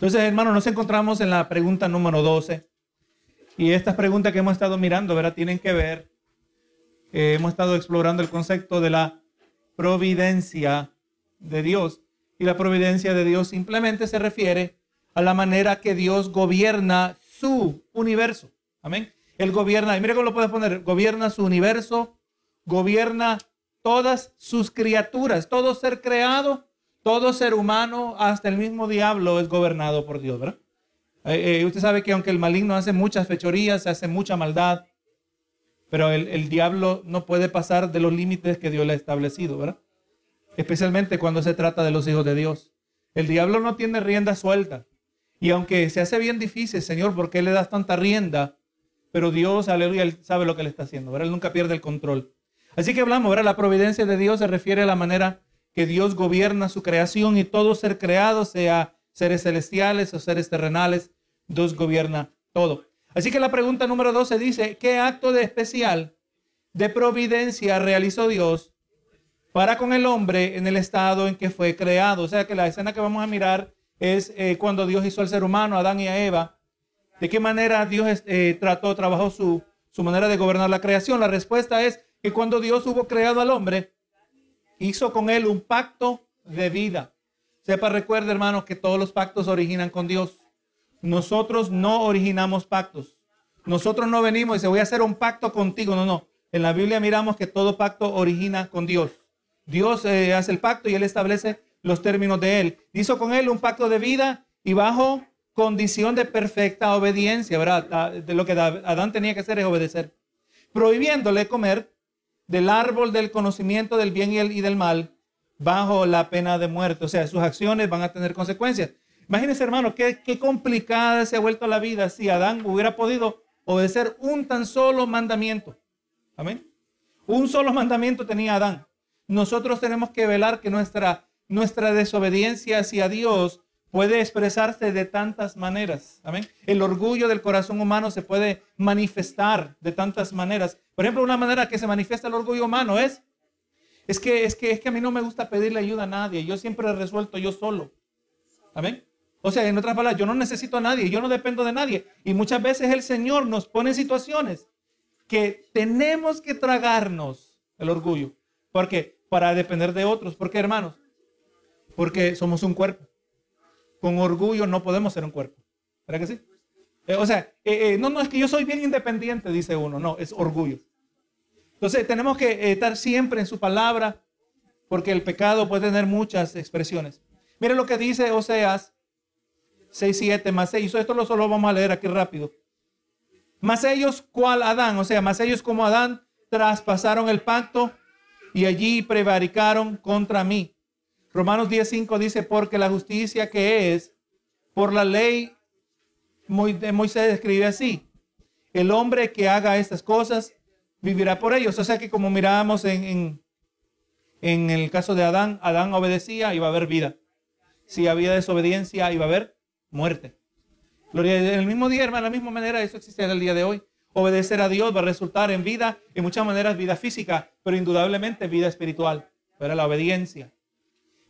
Entonces, hermanos, nos encontramos en la pregunta número 12. Y estas preguntas que hemos estado mirando, ¿verdad? Tienen que ver, eh, hemos estado explorando el concepto de la providencia de Dios. Y la providencia de Dios simplemente se refiere a la manera que Dios gobierna su universo. Amén. Él gobierna, y mire cómo lo puedes poner, gobierna su universo, gobierna todas sus criaturas, todo ser creado, todo ser humano, hasta el mismo diablo es gobernado por Dios, ¿verdad? Eh, eh, usted sabe que aunque el maligno hace muchas fechorías, hace mucha maldad, pero el, el diablo no puede pasar de los límites que Dios le ha establecido, ¿verdad? Especialmente cuando se trata de los hijos de Dios. El diablo no tiene rienda suelta. Y aunque se hace bien difícil, Señor, ¿por qué le das tanta rienda? Pero Dios, aleluya, Él sabe lo que le está haciendo, ¿verdad? Él nunca pierde el control. Así que hablamos, ¿verdad? La providencia de Dios se refiere a la manera que Dios gobierna su creación y todo ser creado, sea seres celestiales o seres terrenales, Dios gobierna todo. Así que la pregunta número 12 dice, ¿qué acto de especial de providencia realizó Dios para con el hombre en el estado en que fue creado? O sea que la escena que vamos a mirar es eh, cuando Dios hizo al ser humano, a Adán y a Eva. ¿De qué manera Dios eh, trató, trabajó su, su manera de gobernar la creación? La respuesta es que cuando Dios hubo creado al hombre, hizo con él un pacto de vida. Sepa, recuerde, hermanos, que todos los pactos originan con Dios. Nosotros no originamos pactos. Nosotros no venimos y se voy a hacer un pacto contigo. No, no. En la Biblia miramos que todo pacto origina con Dios. Dios eh, hace el pacto y Él establece los términos de Él. Hizo con Él un pacto de vida y bajo condición de perfecta obediencia, ¿verdad? Ah, de lo que Adán tenía que hacer es obedecer. Prohibiéndole comer del árbol del conocimiento del bien y del mal bajo la pena de muerte. O sea, sus acciones van a tener consecuencias. Imagínense, hermano, qué, qué complicada se ha vuelto la vida si Adán hubiera podido obedecer un tan solo mandamiento. Amén. Un solo mandamiento tenía Adán. Nosotros tenemos que velar que nuestra, nuestra desobediencia hacia Dios puede expresarse de tantas maneras. Amén. El orgullo del corazón humano se puede manifestar de tantas maneras. Por ejemplo, una manera que se manifiesta el orgullo humano es es que es que es que a mí no me gusta pedirle ayuda a nadie. Yo siempre resuelto yo solo. Amén. O sea, en otras palabras, yo no necesito a nadie, yo no dependo de nadie. Y muchas veces el Señor nos pone situaciones que tenemos que tragarnos el orgullo. ¿Por qué? Para depender de otros. ¿Por qué, hermanos? Porque somos un cuerpo. Con orgullo no podemos ser un cuerpo. ¿Verdad que sí? Eh, o sea, eh, eh, no, no, es que yo soy bien independiente, dice uno. No, es orgullo. Entonces, tenemos que estar siempre en su palabra, porque el pecado puede tener muchas expresiones. Mire lo que dice Oseas 6, 7, más ellos. Esto lo solo vamos a leer aquí rápido. Más ellos, cual Adán, o sea, más ellos como Adán, traspasaron el pacto y allí prevaricaron contra mí. Romanos 10.5 dice, porque la justicia que es por la ley Moisés escribe así, el hombre que haga estas cosas vivirá por ellos. O sea que como mirábamos en, en, en el caso de Adán, Adán obedecía, iba a haber vida. Si había desobediencia, iba a haber muerte. Gloria en el mismo día, hermano, de la misma manera, eso existe en el día de hoy. Obedecer a Dios va a resultar en vida, en muchas maneras vida física, pero indudablemente vida espiritual. Pero la obediencia.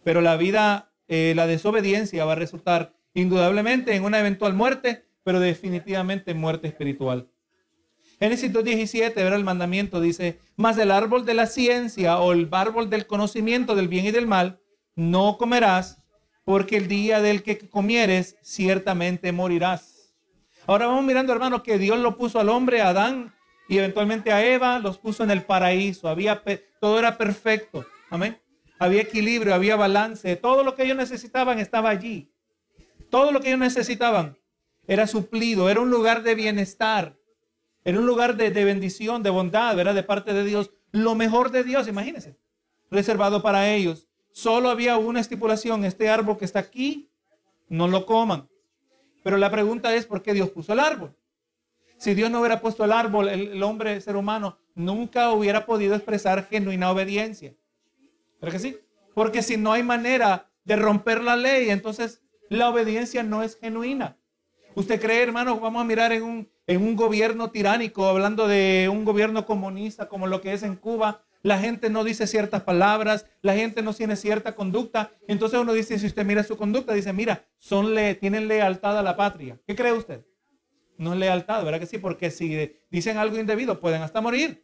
Pero la vida, eh, la desobediencia va a resultar indudablemente en una eventual muerte, pero definitivamente en muerte espiritual. Génesis 2.17, ver el mandamiento, dice, más el árbol de la ciencia o el árbol del conocimiento del bien y del mal, no comerás, porque el día del que comieres, ciertamente morirás. Ahora vamos mirando, hermanos, que Dios lo puso al hombre, a Adán, y eventualmente a Eva, los puso en el paraíso. Había, todo era perfecto. Amén. Había equilibrio, había balance. Todo lo que ellos necesitaban estaba allí. Todo lo que ellos necesitaban era suplido, era un lugar de bienestar, era un lugar de, bendición, de bondad, ¿verdad? De parte de Dios. Lo mejor de Dios, imagínense, reservado para ellos. Solo había una estipulación, este árbol que está aquí, no lo coman. Pero la pregunta es, ¿por qué Dios puso el árbol? Si Dios no hubiera puesto el árbol, el, hombre, el ser humano, nunca hubiera podido expresar genuina obediencia. ¿Pero que sí? Porque si no hay manera de romper la ley, entonces la obediencia no es genuina. ¿Usted cree, hermano, vamos a mirar en un, en un gobierno tiránico, hablando de un gobierno comunista como lo que es en Cuba, la gente no dice ciertas palabras, la gente no tiene cierta conducta. Entonces uno dice, si usted mira su conducta, dice, mira, son le, tienen lealtad a la patria. ¿Qué cree usted? No es lealtad, ¿verdad que sí? Porque si dicen algo indebido, pueden hasta morir.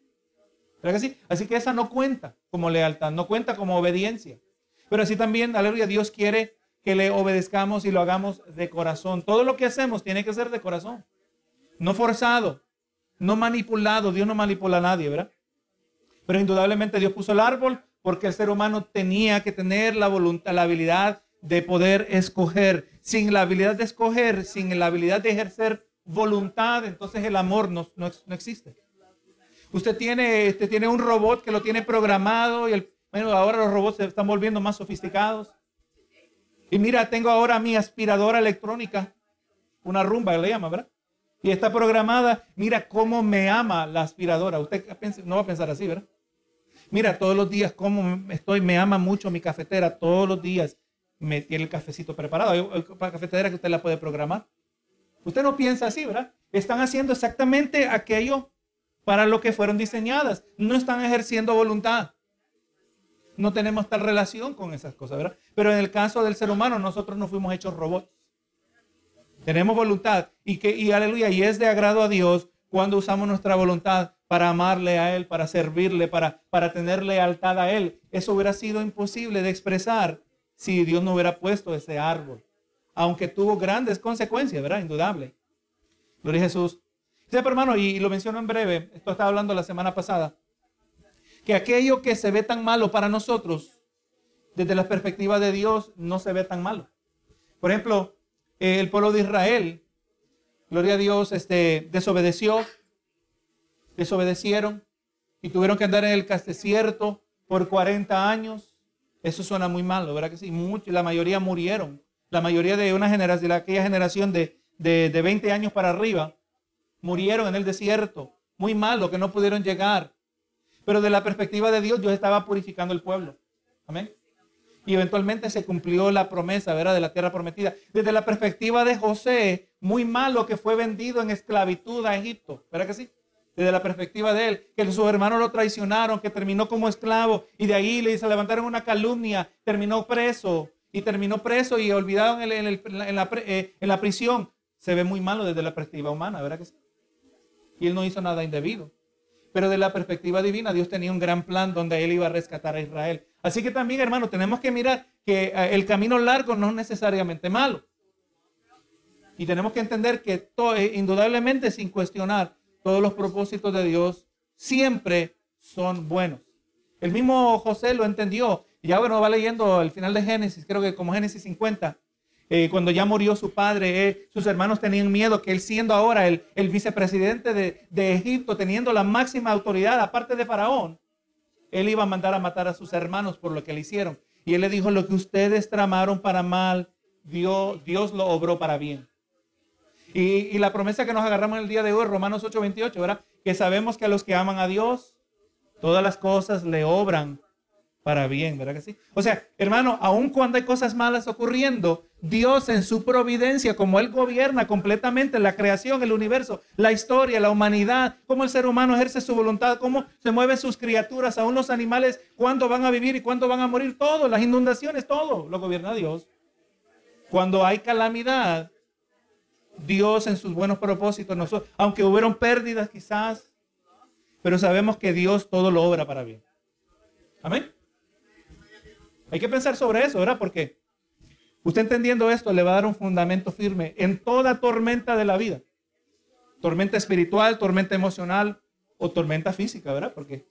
¿Verdad que sí? Así que esa no cuenta como lealtad, no cuenta como obediencia. Pero así también, aleluya, Dios quiere que le obedezcamos y lo hagamos de corazón. Todo lo que hacemos tiene que ser de corazón. No forzado, no manipulado. Dios no manipula a nadie, ¿verdad? Pero indudablemente Dios puso el árbol porque el ser humano tenía que tener la voluntad, la habilidad de poder escoger. Sin la habilidad de escoger, sin la habilidad de ejercer voluntad, entonces el amor no, no, existe. Usted tiene, usted tiene un robot que lo tiene programado y el, bueno, ahora los robots se están volviendo más sofisticados. Y mira, tengo ahora mi aspiradora electrónica, una rumba le llama, ¿verdad? Y está programada, mira cómo me ama la aspiradora. Usted no va a pensar así, ¿verdad? Mira, todos los días cómo estoy, me ama mucho mi cafetera, todos los días me tiene el cafecito preparado. Una cafetera que usted la puede programar. Usted no piensa así, ¿verdad? Están haciendo exactamente aquello para lo que fueron diseñadas. No están ejerciendo voluntad no tenemos tal relación con esas cosas, ¿verdad? Pero en el caso del ser humano, nosotros no fuimos hechos robots. Tenemos voluntad y que, y aleluya, y es de agrado a Dios cuando usamos nuestra voluntad para amarle a Él, para servirle, para, para tener lealtad a Él. Eso hubiera sido imposible de expresar si Dios no hubiera puesto ese árbol. Aunque tuvo grandes consecuencias, ¿verdad? Indudable. Gloria a Jesús. Sí, hermano, y lo menciono en breve, esto estaba hablando la semana pasada que aquello que se ve tan malo para nosotros, desde la perspectiva de Dios, no se ve tan malo. Por ejemplo, el pueblo de Israel, gloria a Dios, este, desobedeció, desobedecieron y tuvieron que andar en el desierto por 40 años. Eso suena muy malo, ¿verdad que sí? Mucho, la mayoría murieron. La mayoría de una generación, de aquella generación de, de, de 20 años para arriba, murieron en el desierto. Muy malo que no pudieron llegar. Pero de la perspectiva de Dios, Dios estaba purificando el pueblo. Amén. Y eventualmente se cumplió la promesa, ¿verdad? De la tierra prometida. Desde la perspectiva de José, muy malo que fue vendido en esclavitud a Egipto. ¿Verdad que sí? Desde la perspectiva de él, que sus hermanos lo traicionaron, que terminó como esclavo y de ahí le se levantaron una calumnia, terminó preso y terminó preso y olvidado en, eh, en la prisión. Se ve muy malo desde la perspectiva humana, ¿verdad que sí? Y él no hizo nada indebido. Pero de la perspectiva divina, Dios tenía un gran plan donde Él iba a rescatar a Israel. Así que también, hermano, tenemos que mirar que eh, el camino largo no es necesariamente malo. Y tenemos que entender que todo, eh, indudablemente, sin cuestionar, todos los propósitos de Dios siempre son buenos. El mismo José lo entendió. Ya bueno, va leyendo al final de Génesis, creo que como Génesis 50, eh, cuando ya murió su padre, eh, sus hermanos tenían miedo que él siendo ahora el, vicepresidente de, de, Egipto, teniendo la máxima autoridad, aparte de Faraón, él iba a mandar a matar a sus hermanos por lo que le hicieron. Y él le dijo, lo que ustedes tramaron para mal, Dios, Dios lo obró para bien. Y, y la promesa que nos agarramos el día de hoy, Romanos 8:28, ¿verdad? Que sabemos que a los que aman a Dios, todas las cosas le obran para bien, ¿verdad que sí? O sea, hermano, aun cuando hay cosas malas ocurriendo, Dios en su providencia, como Él gobierna completamente la creación, el universo, la historia, la humanidad, cómo el ser humano ejerce su voluntad, cómo se mueven sus criaturas, aún los animales, cuándo van a vivir y cuándo van a morir, todo, las inundaciones, todo lo gobierna Dios. Cuando hay calamidad, Dios en sus buenos propósitos, nosotros, aunque hubieron pérdidas quizás, pero sabemos que Dios todo lo obra para bien. Amén. Hay que pensar sobre eso, ¿verdad? Porque usted entendiendo esto le va a dar un fundamento firme en toda tormenta de la vida. Tormenta espiritual, tormenta emocional o tormenta física, ¿verdad? Porque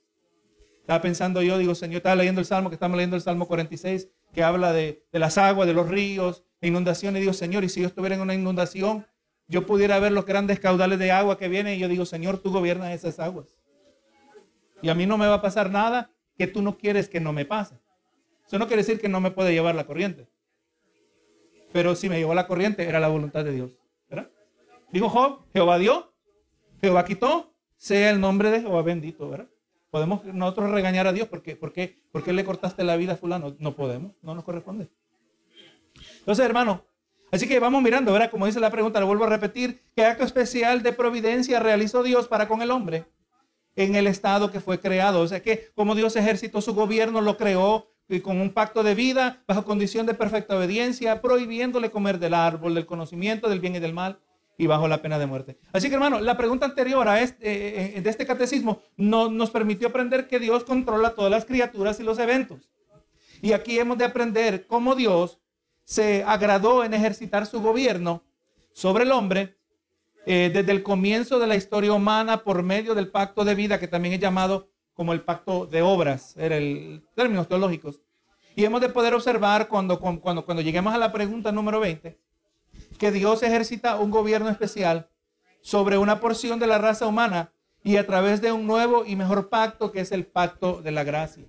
estaba pensando yo, digo, Señor, estaba leyendo el Salmo, que estamos leyendo el Salmo 46, que habla de, las aguas, de los ríos, inundaciones. Y digo, Señor, y si yo estuviera en una inundación, yo pudiera ver los grandes caudales de agua que vienen y yo digo, Señor, tú gobiernas esas aguas. Y a mí no me va a pasar nada que tú no quieres que no me pase. Eso no quiere decir que no me puede llevar la corriente. Pero si me llevó la corriente, era la voluntad de Dios. ¿verdad? Dijo Job, Jehová dio, Jehová quitó, sea el nombre de Jehová bendito, ¿verdad? Podemos nosotros regañar a Dios porque, ¿por qué, ¿por qué le cortaste la vida a fulano? No podemos, no nos corresponde. Entonces, hermano, así que vamos mirando, ¿verdad? Como dice la pregunta, le vuelvo a repetir, ¿qué acto especial de providencia realizó Dios para con el hombre? en el estado que fue creado. O sea que como Dios ejercitó su gobierno, lo creó con un pacto de vida, bajo condición de perfecta obediencia, prohibiéndole comer del árbol del conocimiento del bien y del mal y bajo la pena de muerte. Así que hermano, la pregunta anterior a este, eh, eh, de este catecismo no, nos permitió aprender que Dios controla todas las criaturas y los eventos. Y aquí hemos de aprender cómo Dios se agradó en ejercitar su gobierno sobre el hombre eh, desde el comienzo de la historia humana por medio del pacto de vida que también es llamado como el pacto de obras, era el términos teológicos. Y hemos de poder observar cuando, cuando, cuando lleguemos a la pregunta número 20, que Dios ejercita un gobierno especial sobre una porción de la raza humana y a través de un nuevo y mejor pacto que es el pacto de la gracia.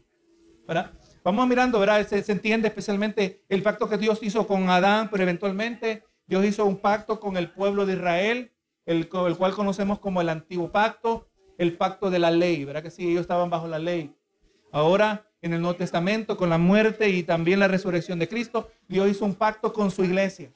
¿verdad? Vamos mirando, ¿verdad? Se, se, entiende especialmente el pacto que Dios hizo con Adán, pero eventualmente Dios hizo un pacto con el pueblo de Israel, el, el cual conocemos como el antiguo pacto el pacto de la ley, ¿verdad que sí? Ellos estaban bajo la ley. Ahora, en el Nuevo Testamento, con la muerte y también la resurrección de Cristo, Dios hizo un pacto con su iglesia,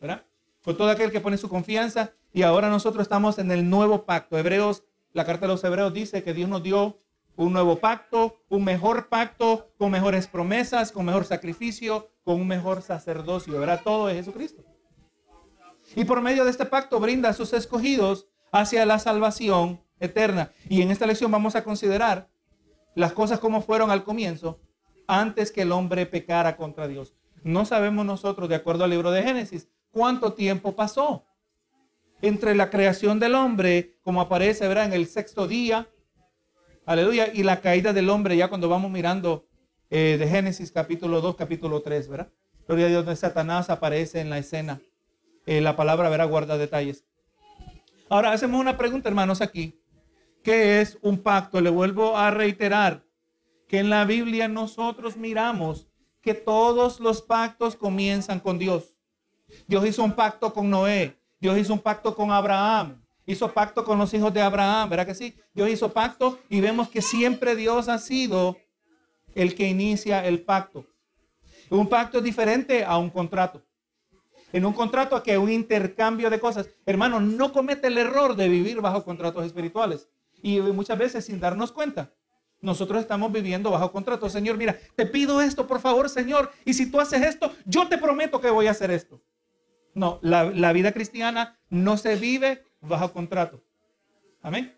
¿verdad? Con todo aquel que pone su confianza. Y ahora nosotros estamos en el nuevo pacto. Hebreos, la carta de los Hebreos dice que Dios nos dio un nuevo pacto, un mejor pacto, con mejores promesas, con mejor sacrificio, con un mejor sacerdocio, ¿verdad? Todo es Jesucristo. Y por medio de este pacto brinda a sus escogidos hacia la salvación eterna. Y en esta lección vamos a considerar las cosas como fueron al comienzo, antes que el hombre pecara contra Dios. No sabemos nosotros, de acuerdo al libro de Génesis, cuánto tiempo pasó entre la creación del hombre, como aparece ¿verdad? en el sexto día, aleluya, y la caída del hombre, ya cuando vamos mirando eh, de Génesis capítulo 2, capítulo 3, ¿verdad? Gloria a Dios, Satanás aparece en la escena. Eh, la palabra, verá, guarda detalles. Ahora hacemos una pregunta, hermanos, aquí. ¿Qué es un pacto? Le vuelvo a reiterar que en la Biblia nosotros miramos que todos los pactos comienzan con Dios. Dios hizo un pacto con Noé, Dios hizo un pacto con Abraham, hizo pacto con los hijos de Abraham, ¿verdad que sí? Dios hizo pacto y vemos que siempre Dios ha sido el que inicia el pacto. Un pacto es diferente a un contrato. En un contrato que un intercambio de cosas. Hermano, no comete el error de vivir bajo contratos espirituales. Y muchas veces sin darnos cuenta, nosotros estamos viviendo bajo contrato. Señor, mira, te pido esto, por favor, Señor. Y si tú haces esto, yo te prometo que voy a hacer esto. No, la, la vida cristiana no se vive bajo contrato. Amén.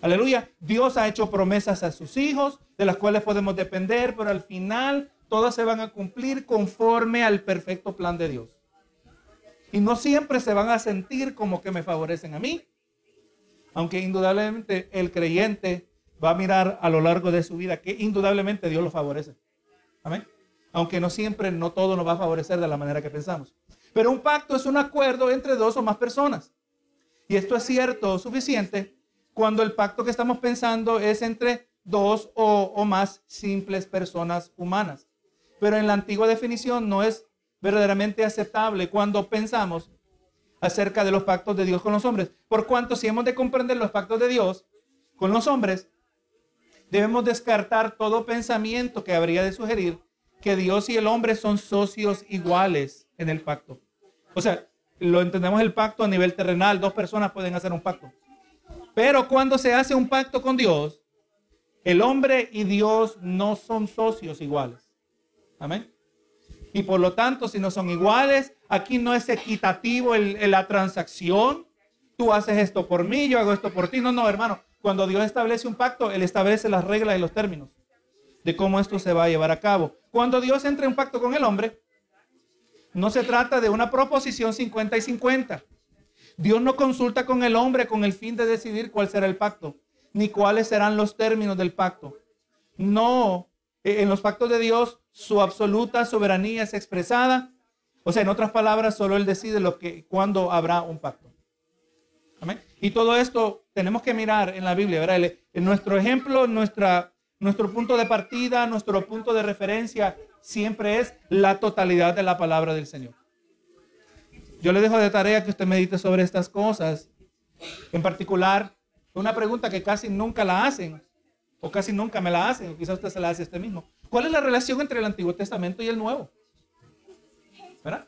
Aleluya. Dios ha hecho promesas a sus hijos, de las cuales podemos depender, pero al final todas se van a cumplir conforme al perfecto plan de Dios. Y no siempre se van a sentir como que me favorecen a mí, aunque indudablemente el creyente va a mirar a lo largo de su vida que indudablemente Dios lo favorece. Amén. Aunque no siempre, no todo nos va a favorecer de la manera que pensamos. Pero un pacto es un acuerdo entre dos o más personas. Y esto es cierto, suficiente, cuando el pacto que estamos pensando es entre dos o, o más simples personas humanas. Pero en la antigua definición no es verdaderamente aceptable cuando pensamos acerca de los pactos de Dios con los hombres. Por cuanto si hemos de comprender los pactos de Dios con los hombres, debemos descartar todo pensamiento que habría de sugerir que Dios y el hombre son socios iguales en el pacto. O sea, lo entendemos el pacto a nivel terrenal, dos personas pueden hacer un pacto. Pero cuando se hace un pacto con Dios, el hombre y Dios no son socios iguales. Amén. Y por lo tanto, si no son iguales, aquí no es equitativo la transacción. Tú haces esto por mí, yo hago esto por ti. No, no, hermano. Cuando Dios establece un pacto, Él establece las reglas y los términos de cómo esto se va a llevar a cabo. Cuando Dios entra en pacto con el hombre, no se trata de una proposición 50 y 50. Dios no consulta con el hombre con el fin de decidir cuál será el pacto, ni cuáles serán los términos del pacto. No, en los pactos de Dios su absoluta soberanía es expresada. O sea, en otras palabras, solo Él decide lo que, cuándo habrá un pacto. Amén. Y todo esto tenemos que mirar en la Biblia, ¿verdad? En nuestro ejemplo, nuestra, nuestro punto de partida, nuestro punto de referencia siempre es la totalidad de la palabra del Señor. Yo le dejo de tarea que usted medite sobre estas cosas. En particular, una pregunta que casi nunca la hacen, o casi nunca me la hacen, o quizás usted se la hace a usted mismo. ¿Cuál es la relación entre el Antiguo Testamento y el Nuevo? ¿Verdad?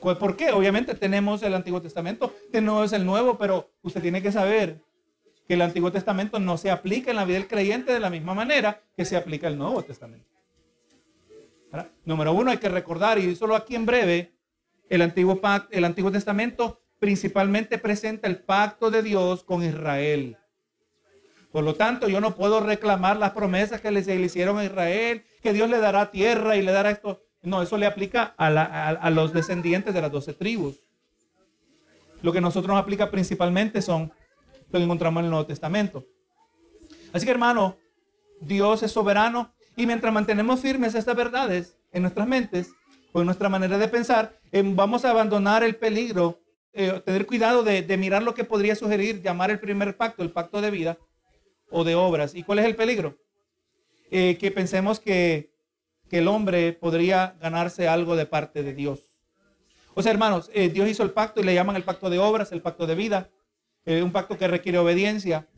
¿Por qué? Obviamente tenemos el Antiguo Testamento, es el Nuevo, pero usted tiene que saber que el Antiguo Testamento no se aplica en la vida del creyente de la misma manera que se aplica el Nuevo Testamento. Número uno, hay que recordar, y solo aquí en breve, el Antiguo, el Antiguo Testamento principalmente presenta el pacto de Dios con Israel. Por lo tanto, yo no puedo reclamar las promesas que le hicieron a Israel, que Dios le dará tierra y le dará esto. No, eso le aplica a, a los descendientes de las doce tribus. Lo que nosotros nos aplica principalmente son lo que encontramos en el Nuevo Testamento. Así que hermano, Dios es soberano y mientras mantenemos firmes estas verdades en nuestras mentes o en nuestra manera de pensar, em, vamos a abandonar el peligro, eh, tener cuidado de, mirar lo que podría sugerir llamar el primer pacto, el pacto de vida o de obras. ¿Y cuál es el peligro? Eh, que pensemos que, el hombre podría ganarse algo de parte de Dios. O sea, hermanos, eh, Dios hizo el pacto y le llaman el pacto de obras, el pacto de vida, eh, un pacto que requiere obediencia.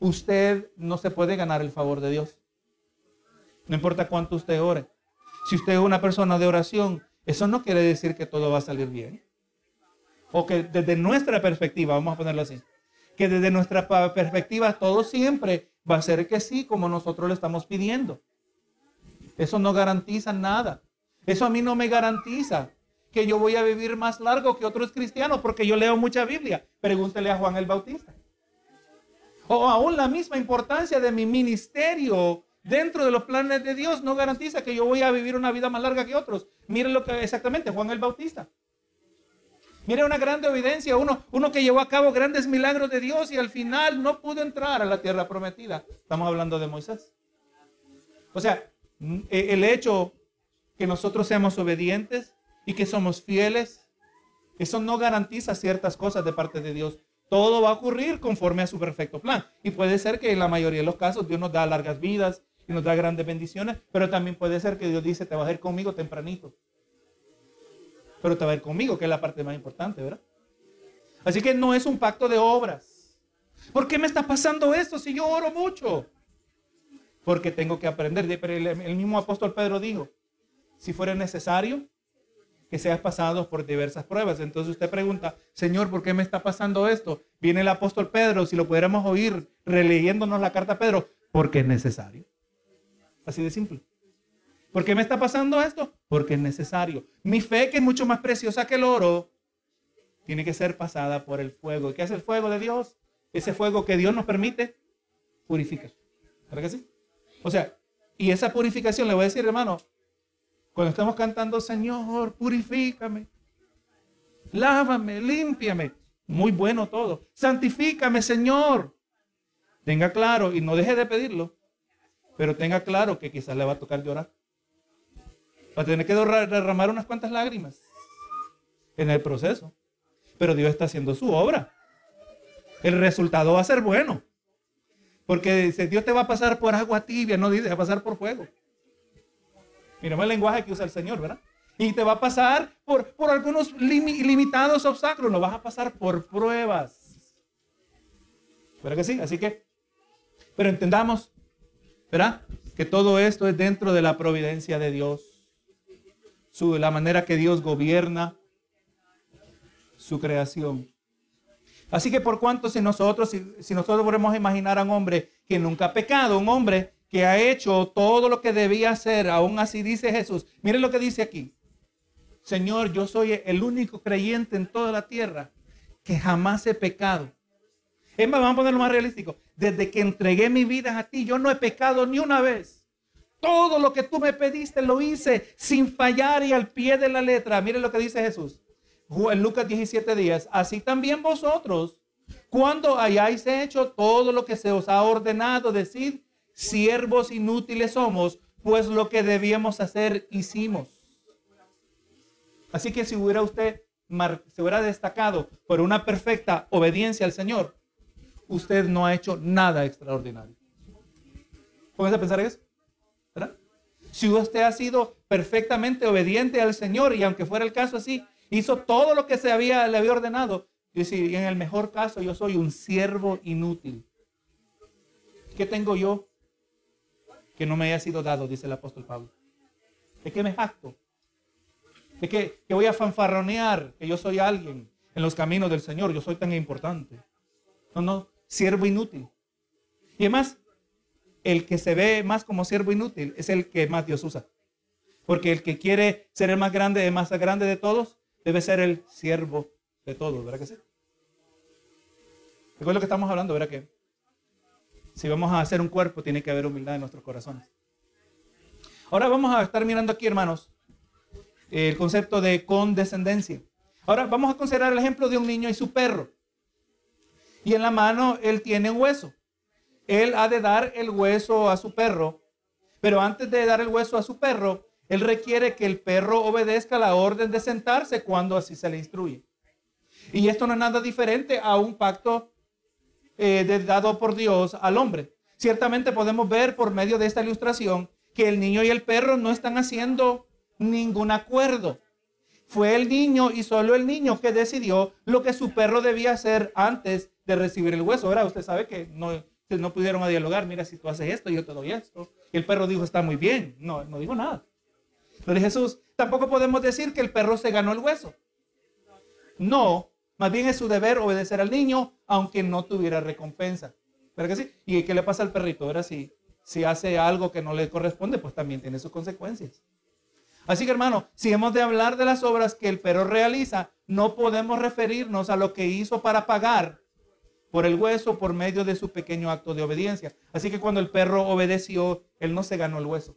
Usted no se puede ganar el favor de Dios. No importa cuánto usted ore. Si usted es una persona de oración, eso no quiere decir que todo va a salir bien. O que desde nuestra perspectiva, vamos a ponerlo así, que desde nuestra perspectiva todo siempre va a ser que sí, como nosotros le estamos pidiendo. Eso no garantiza nada. Eso a mí no me garantiza que yo voy a vivir más largo que otros cristianos porque yo leo mucha Biblia. Pregúntele a Juan el Bautista. O aún la misma importancia de mi ministerio dentro de los planes de Dios no garantiza que yo voy a vivir una vida más larga que otros. Miren lo que exactamente Juan el Bautista. Mire una grande evidencia, uno, uno que llevó a cabo grandes milagros de Dios y al final no pudo entrar a la tierra prometida. Estamos hablando de Moisés. O sea, el hecho que nosotros seamos obedientes y que somos fieles, eso no garantiza ciertas cosas de parte de Dios. Todo va a ocurrir conforme a su perfecto plan. Y puede ser que en la mayoría de los casos Dios nos da largas vidas y nos da grandes bendiciones, pero también puede ser que Dios dice, te vas a ir conmigo tempranito. Pero te va a ir conmigo, que es la parte más importante, ¿verdad? Así que no es un pacto de obras. ¿Por qué me está pasando esto si yo oro mucho? Porque tengo que aprender. El mismo apóstol Pedro dijo, si fuera necesario, que seas pasado por diversas pruebas. Entonces usted pregunta, Señor, ¿por qué me está pasando esto? Viene el apóstol Pedro, si lo pudiéramos oír releyéndonos la carta a Pedro, porque es necesario. Así de simple. ¿Por qué me está pasando esto? Porque es necesario. Mi fe, que es mucho más preciosa que el oro, tiene que ser pasada por el fuego. ¿Y qué es el fuego de Dios? Ese fuego que Dios nos permite purificar. ¿Verdad que sí? O sea, y esa purificación, le voy a decir, hermano, cuando estamos cantando, Señor, purifícame, lávame, límpiame. Muy bueno todo. Santifícame, Señor. Tenga claro y no deje de pedirlo, pero tenga claro que quizás le va a tocar llorar. Va a tener que derramar unas cuantas lágrimas en el proceso. Pero Dios está haciendo su obra. El resultado va a ser bueno. Porque dice, Dios te va a pasar por agua tibia, no dice, va a pasar por fuego. Miremos el lenguaje que usa el Señor, ¿verdad? Y te va a pasar por, por algunos limitados obstáculos, no vas a pasar por pruebas. ¿Verdad que sí? Así que, pero entendamos, ¿verdad? Que todo esto es dentro de la providencia de Dios. Su, la manera que Dios gobierna su creación. Así que por cuanto si nosotros, si, si nosotros podemos imaginar a un hombre que nunca ha pecado, un hombre que ha hecho todo lo que debía hacer, aún así dice Jesús. Miren lo que dice aquí. Señor, yo soy el único creyente en toda la tierra que jamás he pecado. Es más, vamos a ponerlo más realístico. Desde que entregué mi vida a ti, yo no he pecado ni una vez. Todo lo que tú me pediste lo hice sin fallar y al pie de la letra. Miren lo que dice Jesús. En Lucas 17 días. Así también vosotros, cuando hayáis hecho todo lo que se os ha ordenado, decir, siervos inútiles somos, pues lo que debíamos hacer hicimos. Así que si hubiera usted se hubiera destacado por una perfecta obediencia al Señor, usted no ha hecho nada extraordinario. Póngase a pensar eso. Si usted ha sido perfectamente obediente al Señor y aunque fuera el caso así, hizo todo lo que se había, le había ordenado, y en el mejor caso yo soy un siervo inútil. ¿Qué tengo yo que no me haya sido dado, dice el apóstol Pablo. ¿De qué me jacto? ¿De qué que voy a fanfarronear que yo soy alguien en los caminos del Señor? Yo soy tan importante. No, no. siervo inútil. Y además, el que se ve más como siervo inútil es el que más Dios usa. Porque el que quiere ser el más grande, el más grande de todos, debe ser el siervo de todos, ¿verdad que sí? Recuerda lo que estamos hablando, ¿verdad que? Si vamos a hacer un cuerpo, tiene que haber humildad en nuestros corazones. Ahora vamos a estar mirando aquí, hermanos, el concepto de condescendencia. Ahora vamos a considerar el ejemplo de un niño y su perro. Y en la mano él tiene un hueso. Él ha de dar el hueso a su perro, pero antes de dar el hueso a su perro, él requiere que el perro obedezca la orden de sentarse cuando así se le instruye. Y esto no es nada diferente a un pacto eh, dado por Dios al hombre. Ciertamente podemos ver por medio de esta ilustración que el niño y el perro no están haciendo ningún acuerdo. Fue el niño y solo el niño que decidió lo que su perro debía hacer antes de recibir el hueso. Ahora usted sabe que no, no pudieron dialogar, mira, si tú haces esto, yo te doy esto. Y el perro dijo, está muy bien. No, no dijo nada. Pero Jesús, tampoco podemos decir que el perro se ganó el hueso. No, más bien es su deber obedecer al niño, aunque no tuviera recompensa. ¿Verdad que sí? ¿Y qué le pasa al perrito? Ahora si, si hace algo que no le corresponde, pues también tiene sus consecuencias. Así que hermano, si hemos de hablar de las obras que el perro realiza, no podemos referirnos a lo que hizo para pagar por el hueso por medio de su pequeño acto de obediencia. Así que cuando el perro obedeció, él no se ganó el hueso.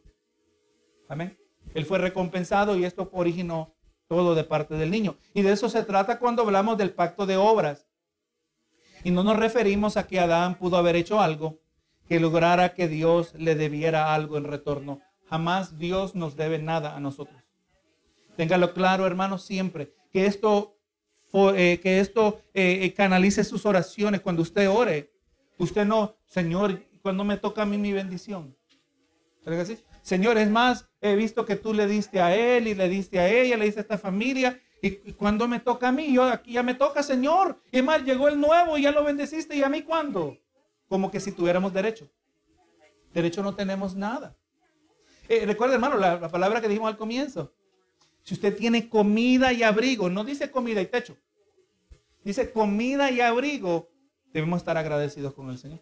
Amén. Él fue recompensado y esto originó todo de parte del niño. Y de eso se trata cuando hablamos del pacto de obras. Y no nos referimos a que Adán pudo haber hecho algo que lograra que Dios le debiera algo en retorno. Jamás Dios nos debe nada a nosotros. Téngalo claro, hermanos, siempre. Que esto, eh, que esto eh, eh, canalice sus oraciones cuando usted ore. Usted no, Señor, cuando me toca a mí mi bendición. Señor, es más, he visto que tú le diste a él y le diste a ella, le diste a esta familia. Y, cuando me toca a mí, yo aquí ya me toca, Señor. Y más, llegó el nuevo y ya lo bendeciste. ¿Y a mí cuándo? Como que si tuviéramos derecho. Derecho no tenemos nada. Eh, recuerda, hermano, la, palabra que dijimos al comienzo. Si usted tiene comida y abrigo, no dice comida y techo. Dice comida y abrigo. Debemos estar agradecidos con el Señor.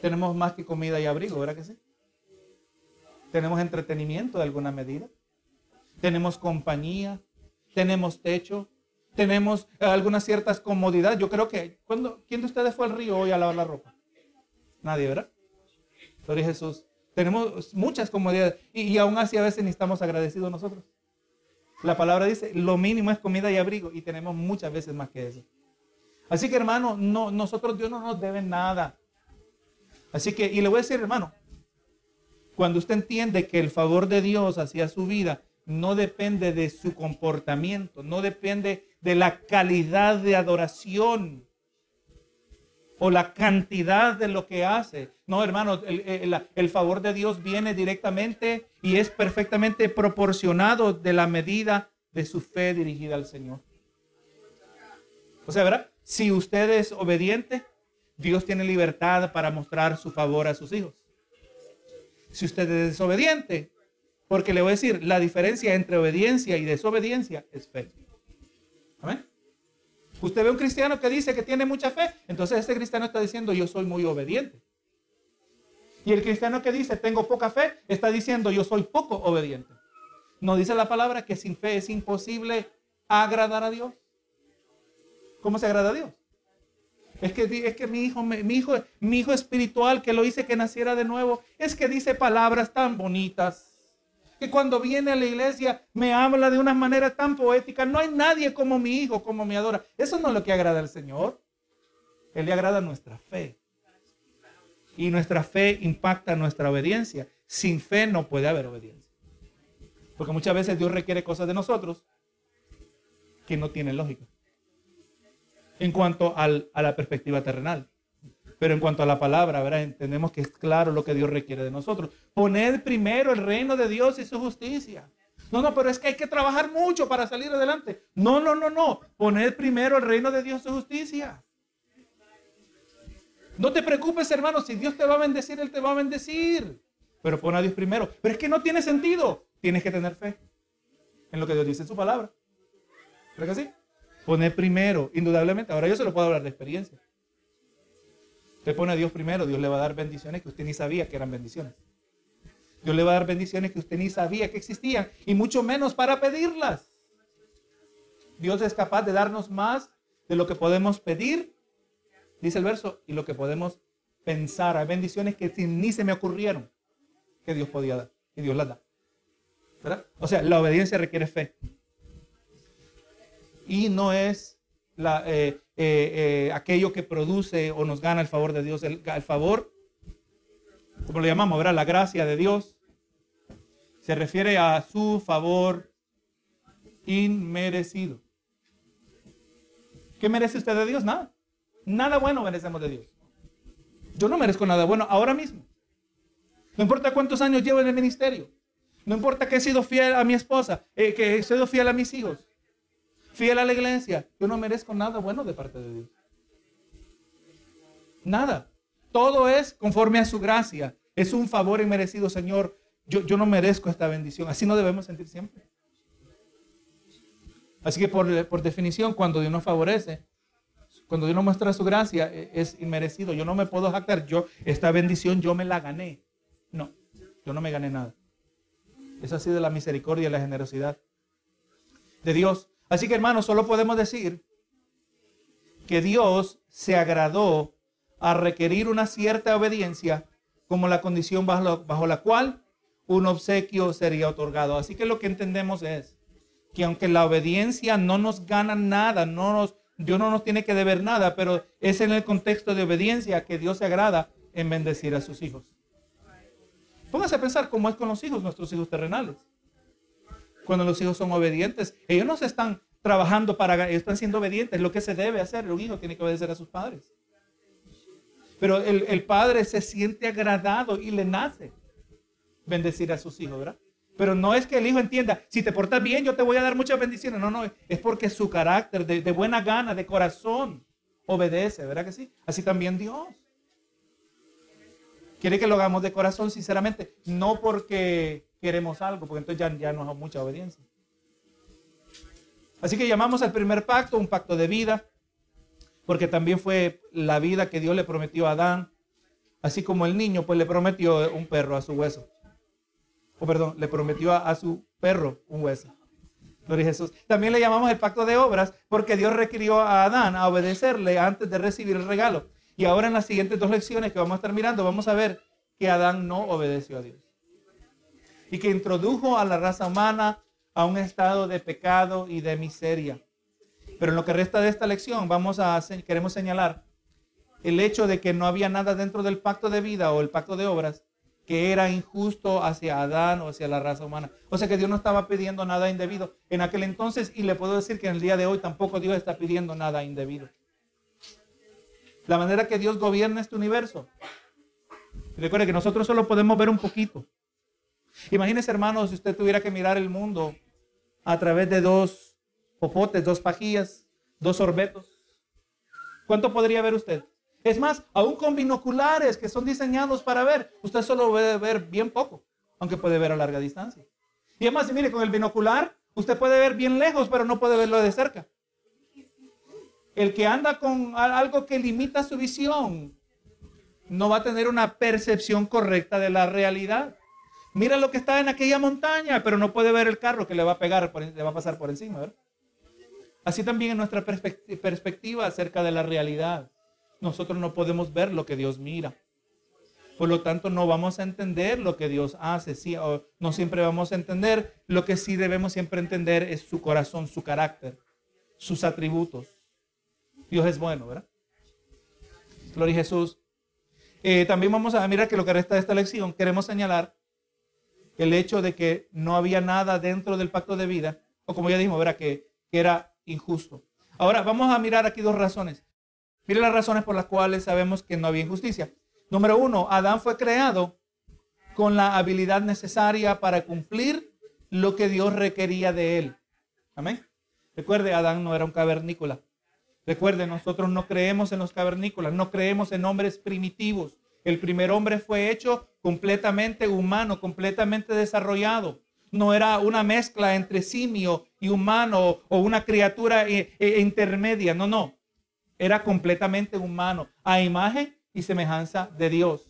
Tenemos más que comida y abrigo, ¿verdad que sí? Tenemos entretenimiento de alguna medida. Tenemos compañía. Tenemos techo. Tenemos eh, algunas ciertas comodidades. Yo creo que, cuando, ¿quién de ustedes fue al río hoy a lavar la ropa? Nadie, ¿verdad? Gloria Jesús. Tenemos muchas comodidades y, aún así a veces ni estamos agradecidos nosotros. La palabra dice, lo mínimo es comida y abrigo y tenemos muchas veces más que eso. Así que hermano, no, nosotros Dios no nos debe nada. Así que, y le voy a decir hermano, cuando usted entiende que el favor de Dios hacia su vida no depende de su comportamiento, no depende de la calidad de adoración, o la cantidad de lo que hace. No, hermano, el, favor de Dios viene directamente y es perfectamente proporcionado de la medida de su fe dirigida al Señor. O sea, ¿verdad? Si usted es obediente, Dios tiene libertad para mostrar su favor a sus hijos. Si usted es desobediente, porque le voy a decir, la diferencia entre obediencia y desobediencia es fe. Usted ve un cristiano que dice que tiene mucha fe, entonces ese cristiano está diciendo yo soy muy obediente. Y el cristiano que dice tengo poca fe, está diciendo yo soy poco obediente. No dice la palabra que sin fe es imposible agradar a Dios. ¿Cómo se agrada a Dios? Es que, es que mi, hijo, mi, hijo, mi hijo espiritual que lo hice que naciera de nuevo, es que dice palabras tan bonitas que cuando viene a la iglesia me habla de una manera tan poética. No hay nadie como mi hijo, como me adora. Eso no es lo que agrada al Señor. Él le agrada nuestra fe. Y nuestra fe impacta nuestra obediencia. Sin fe no puede haber obediencia. Porque muchas veces Dios requiere cosas de nosotros que no tienen lógica. En cuanto a la perspectiva terrenal. Pero en cuanto a la palabra, ¿verdad? entendemos que es claro lo que Dios requiere de nosotros. Poned primero el reino de Dios y su justicia. No, no, pero es que hay que trabajar mucho para salir adelante. No, no, no, no. Poned primero el reino de Dios y su justicia. No te preocupes, hermano. Si Dios te va a bendecir, Él te va a bendecir. Pero pon a Dios primero. Pero es que no tiene sentido. Tienes que tener fe en lo que Dios dice en su palabra. ¿Verdad que sí? Poner primero, indudablemente. Ahora yo se lo puedo hablar de experiencia. Usted pone a Dios primero, Dios le va a dar bendiciones que usted ni sabía que eran bendiciones. Dios le va a dar bendiciones que usted ni sabía que existían y mucho menos para pedirlas. Dios es capaz de darnos más de lo que podemos pedir, dice el verso, y lo que podemos pensar. Hay bendiciones que ni se me ocurrieron que Dios podía dar y Dios las da. O sea, la obediencia requiere fe. Y no es la, eh, eh, eh, aquello que produce o nos gana el favor de Dios. El, favor, como lo llamamos, ¿verdad? La gracia de Dios se refiere a su favor inmerecido. ¿Qué merece usted de Dios? Nada. Nada bueno merecemos de Dios. Yo no merezco nada bueno ahora mismo. No importa cuántos años llevo en el ministerio. No importa que he sido fiel a mi esposa, que he sido fiel a mis hijos fiel a la iglesia. Yo no merezco nada bueno de parte de Dios. Nada. Todo es conforme a su gracia. Es un favor inmerecido, Señor. Yo, yo no merezco esta bendición. Así no debemos sentir siempre. Así que por, por definición, cuando Dios nos favorece, cuando Dios nos muestra su gracia, e, es inmerecido. Yo no me puedo jactar. Yo, esta bendición, yo me la gané. No, yo no me gané nada. Eso ha sido la misericordia y la generosidad de Dios. Así que hermanos, solo podemos decir que Dios se agradó a requerir una cierta obediencia como la condición bajo, la cual un obsequio sería otorgado. Así que lo que entendemos es que aunque la obediencia no nos gana nada, no nos, Dios no nos tiene que deber nada, pero es en el contexto de obediencia que Dios se agrada en bendecir a sus hijos. Póngase a pensar cómo es con los hijos, nuestros hijos terrenales cuando los hijos son obedientes. Ellos no se están trabajando para, ellos están siendo obedientes, lo que se debe hacer, un hijo tiene que obedecer a sus padres. Pero el, padre se siente agradado y le nace bendecir a sus hijos, ¿verdad? Pero no es que el hijo entienda, si te portas bien, yo te voy a dar muchas bendiciones. No, no, es porque su carácter de, de, buena gana, de corazón, obedece, ¿verdad que sí? Así también Dios. Quiere que lo hagamos de corazón, sinceramente, no porque queremos algo, porque entonces ya, ya no hay mucha obediencia. Así que llamamos al primer pacto un pacto de vida, porque también fue la vida que Dios le prometió a Adán, así como el niño pues le prometió un perro a su hueso. O perdón, le prometió a, su perro un hueso. Jesús. También le llamamos el pacto de obras, porque Dios requirió a Adán a obedecerle antes de recibir el regalo. Y ahora en las siguientes dos lecciones que vamos a estar mirando, vamos a ver que Adán no obedeció a Dios y que introdujo a la raza humana a un estado de pecado y de miseria. Pero en lo que resta de esta lección vamos a queremos señalar el hecho de que no había nada dentro del pacto de vida o el pacto de obras que era injusto hacia Adán o hacia la raza humana. O sea que Dios no estaba pidiendo nada indebido en aquel entonces y le puedo decir que en el día de hoy tampoco Dios está pidiendo nada indebido. La manera que Dios gobierna este universo. Recuerde que nosotros solo podemos ver un poquito. Imagínese, hermanos, si usted tuviera que mirar el mundo a través de dos popotes, dos pajillas, dos sorbetos. ¿Cuánto podría ver usted? Es más, aún con binoculares que son diseñados para ver, usted solo puede ver bien poco, aunque puede ver a larga distancia. Y además, mire, con el binocular, usted puede ver bien lejos, pero no puede verlo de cerca. El que anda con algo que limita su visión no va a tener una percepción correcta de la realidad. Mira lo que está en aquella montaña, pero no puede ver el carro que le va a pegar, le va a pasar por encima. Así también en nuestra perspectiva acerca de la realidad. Nosotros no podemos ver lo que Dios mira. Por lo tanto, no vamos a entender lo que Dios hace. Sí, no siempre vamos a entender. Lo que sí debemos siempre entender es su corazón, su carácter, sus atributos. Dios es bueno, ¿verdad? Gloria a Jesús. Eh, también vamos a mirar que lo que resta de esta lección, queremos señalar el hecho de que no había nada dentro del pacto de vida, o como ya dijimos, ¿verdad? Que, que era injusto. Ahora, vamos a mirar aquí dos razones. Mire las razones por las cuales sabemos que no había injusticia. Número uno, Adán fue creado con la habilidad necesaria para cumplir lo que Dios requería de él. Amén. Recuerde, Adán no era un cavernícola. Recuerde, nosotros no creemos en los cavernícolas, no creemos en hombres primitivos. El primer hombre fue hecho completamente humano, completamente desarrollado. No era una mezcla entre simio y humano o una criatura eh, eh, intermedia. No, no. Era completamente humano, a imagen y semejanza de Dios.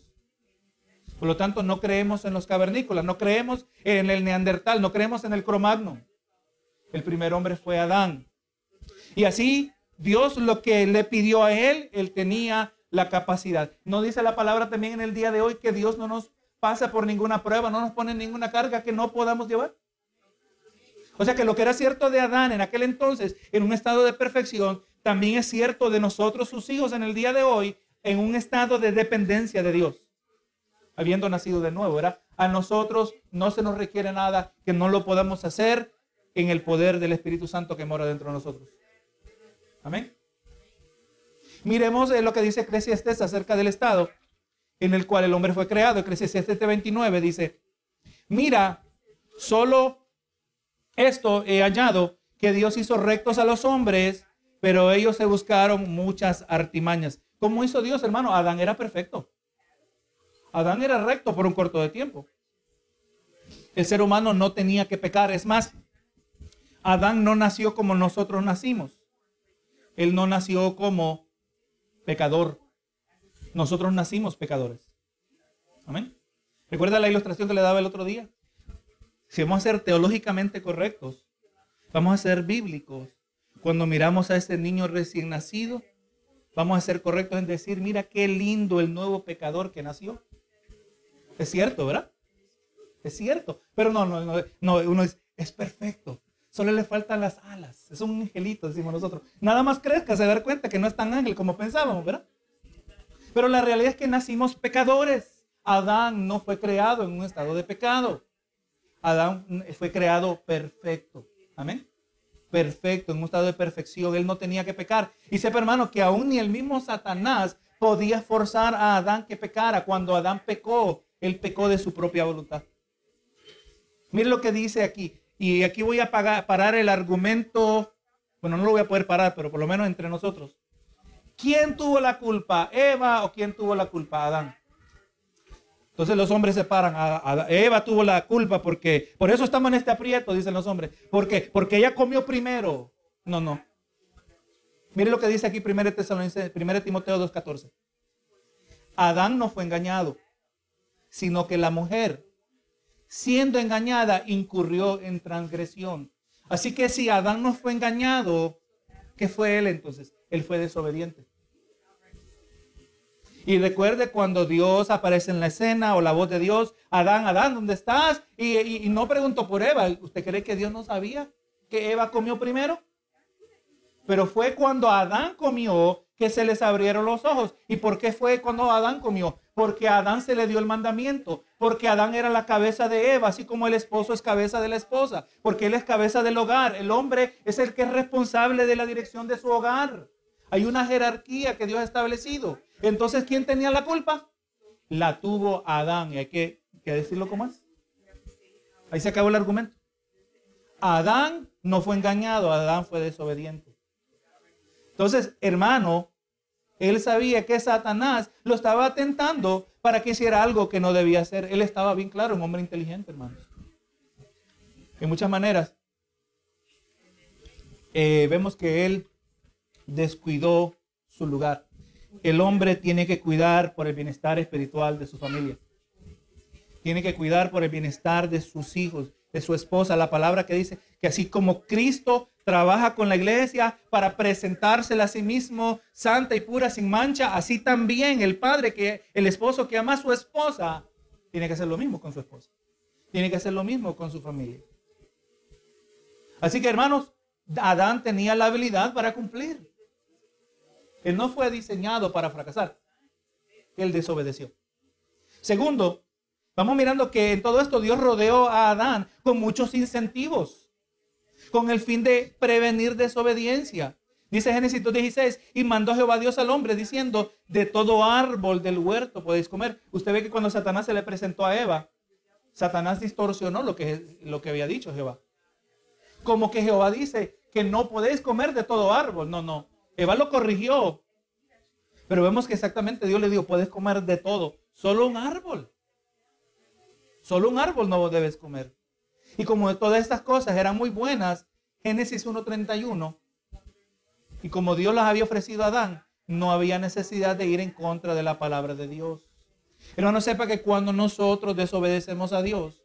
Por lo tanto, no creemos en los cavernícolas, no creemos en el neandertal, no creemos en el cromagno. El primer hombre fue Adán. Y así Dios lo que le pidió a él, él tenía la capacidad. No dice la palabra también en el día de hoy que Dios no nos pasa por ninguna prueba, no nos pone ninguna carga que no podamos llevar. O sea que lo que era cierto de Adán en aquel entonces, en un estado de perfección, también es cierto de nosotros, sus hijos, en el día de hoy, en un estado de dependencia de Dios habiendo nacido de nuevo, ¿verdad? A nosotros no se nos requiere nada que no lo podamos hacer en el poder del Espíritu Santo que mora dentro de nosotros. Amén. Miremos eh, lo que dice Eclesiastes acerca del estado en el cual el hombre fue creado. Eclesiastes 29 dice, mira, solo esto he hallado, que Dios hizo rectos a los hombres, pero ellos se buscaron muchas artimañas. ¿Cómo hizo Dios, hermano? Adán era perfecto. Adán era recto por un corto de tiempo. El ser humano no tenía que pecar. Es más, Adán no nació como nosotros nacimos. Él no nació como pecador. Nosotros nacimos pecadores. Amén. ¿Recuerda la ilustración que le daba el otro día? Si vamos a ser teológicamente correctos, vamos a ser bíblicos. Cuando miramos a ese niño recién nacido, vamos a ser correctos en decir, mira qué lindo el nuevo pecador que nació. Es cierto, ¿verdad? Es cierto. Pero no, no, no, no uno es, es perfecto. Solo le faltan las alas. Es un angelito, decimos nosotros. Nada más crezca, se da cuenta que no es tan ángel como pensábamos, ¿verdad? Pero la realidad es que nacimos pecadores. Adán no fue creado en un estado de pecado. Adán fue creado perfecto. Amén. Perfecto, en un estado de perfección. Él no tenía que pecar. Y sepa, hermano, que aún ni el mismo Satanás podía forzar a Adán que pecara. Cuando Adán pecó, él pecó de su propia voluntad. Mire lo que dice aquí. Y aquí voy a parar el argumento. Bueno, no lo voy a poder parar, pero por lo menos entre nosotros. ¿Quién tuvo la culpa? ¿Eva o quién tuvo la culpa? Adán. Entonces los hombres se paran. Eva tuvo la culpa porque, por eso estamos en este aprieto, dicen los hombres. ¿Por qué? Porque ella comió primero. No, no. Mire lo que dice aquí 1 Timoteo 2.14. Adán no fue engañado sino que la mujer, siendo engañada, incurrió en transgresión. Así que si Adán no fue engañado, ¿qué fue él entonces? Él fue desobediente. Y recuerde cuando Dios aparece en la escena o la voz de Dios, Adán, Adán, ¿dónde estás? Y, no preguntó por Eva. ¿Usted cree que Dios no sabía que Eva comió primero? Pero fue cuando Adán comió que se les abrieron los ojos. ¿Y por qué fue cuando Adán comió? Porque a Adán se le dio el mandamiento, porque Adán era la cabeza de Eva, así como el esposo es cabeza de la esposa, porque él es cabeza del hogar. El hombre es el que es responsable de la dirección de su hogar. Hay una jerarquía que Dios ha establecido. Entonces, ¿quién tenía la culpa? La tuvo Adán. Y hay que, que decirlo como es. Ahí se acabó el argumento. Adán no fue engañado, Adán fue desobediente. Entonces, hermano, él sabía que Satanás lo estaba tentando para que hiciera algo que no debía hacer. Él estaba bien claro, un hombre inteligente, hermanos. De muchas maneras, eh, vemos que él descuidó su lugar. El hombre tiene que cuidar por el bienestar espiritual de su familia. Tiene que cuidar por el bienestar de sus hijos, de su esposa. La palabra que dice que así como Cristo trabaja con la iglesia para presentársela a sí mismo santa y pura sin mancha, así también el padre que el esposo que ama a su esposa tiene que hacer lo mismo con su esposa. Tiene que hacer lo mismo con su familia. Así que hermanos, Adán tenía la habilidad para cumplir. Él no fue diseñado para fracasar. Él desobedeció. Segundo, vamos mirando que en todo esto Dios rodeó a Adán con muchos incentivos con el fin de prevenir desobediencia. Dice Génesis 2.16, y mandó Jehová Dios al hombre diciendo, de todo árbol del huerto podéis comer. Usted ve que cuando Satanás se le presentó a Eva, Satanás distorsionó lo que, lo que había dicho Jehová. Como que Jehová dice que no podéis comer de todo árbol. No, no. Eva lo corrigió. Pero vemos que exactamente Dios le dijo, puedes comer de todo, solo un árbol. Solo un árbol no debes comer. Y como todas estas cosas eran muy buenas, Génesis 1.31, y como Dios las había ofrecido a Adán, no había necesidad de ir en contra de la palabra de Dios. Hermano, sepa que cuando nosotros desobedecemos a Dios,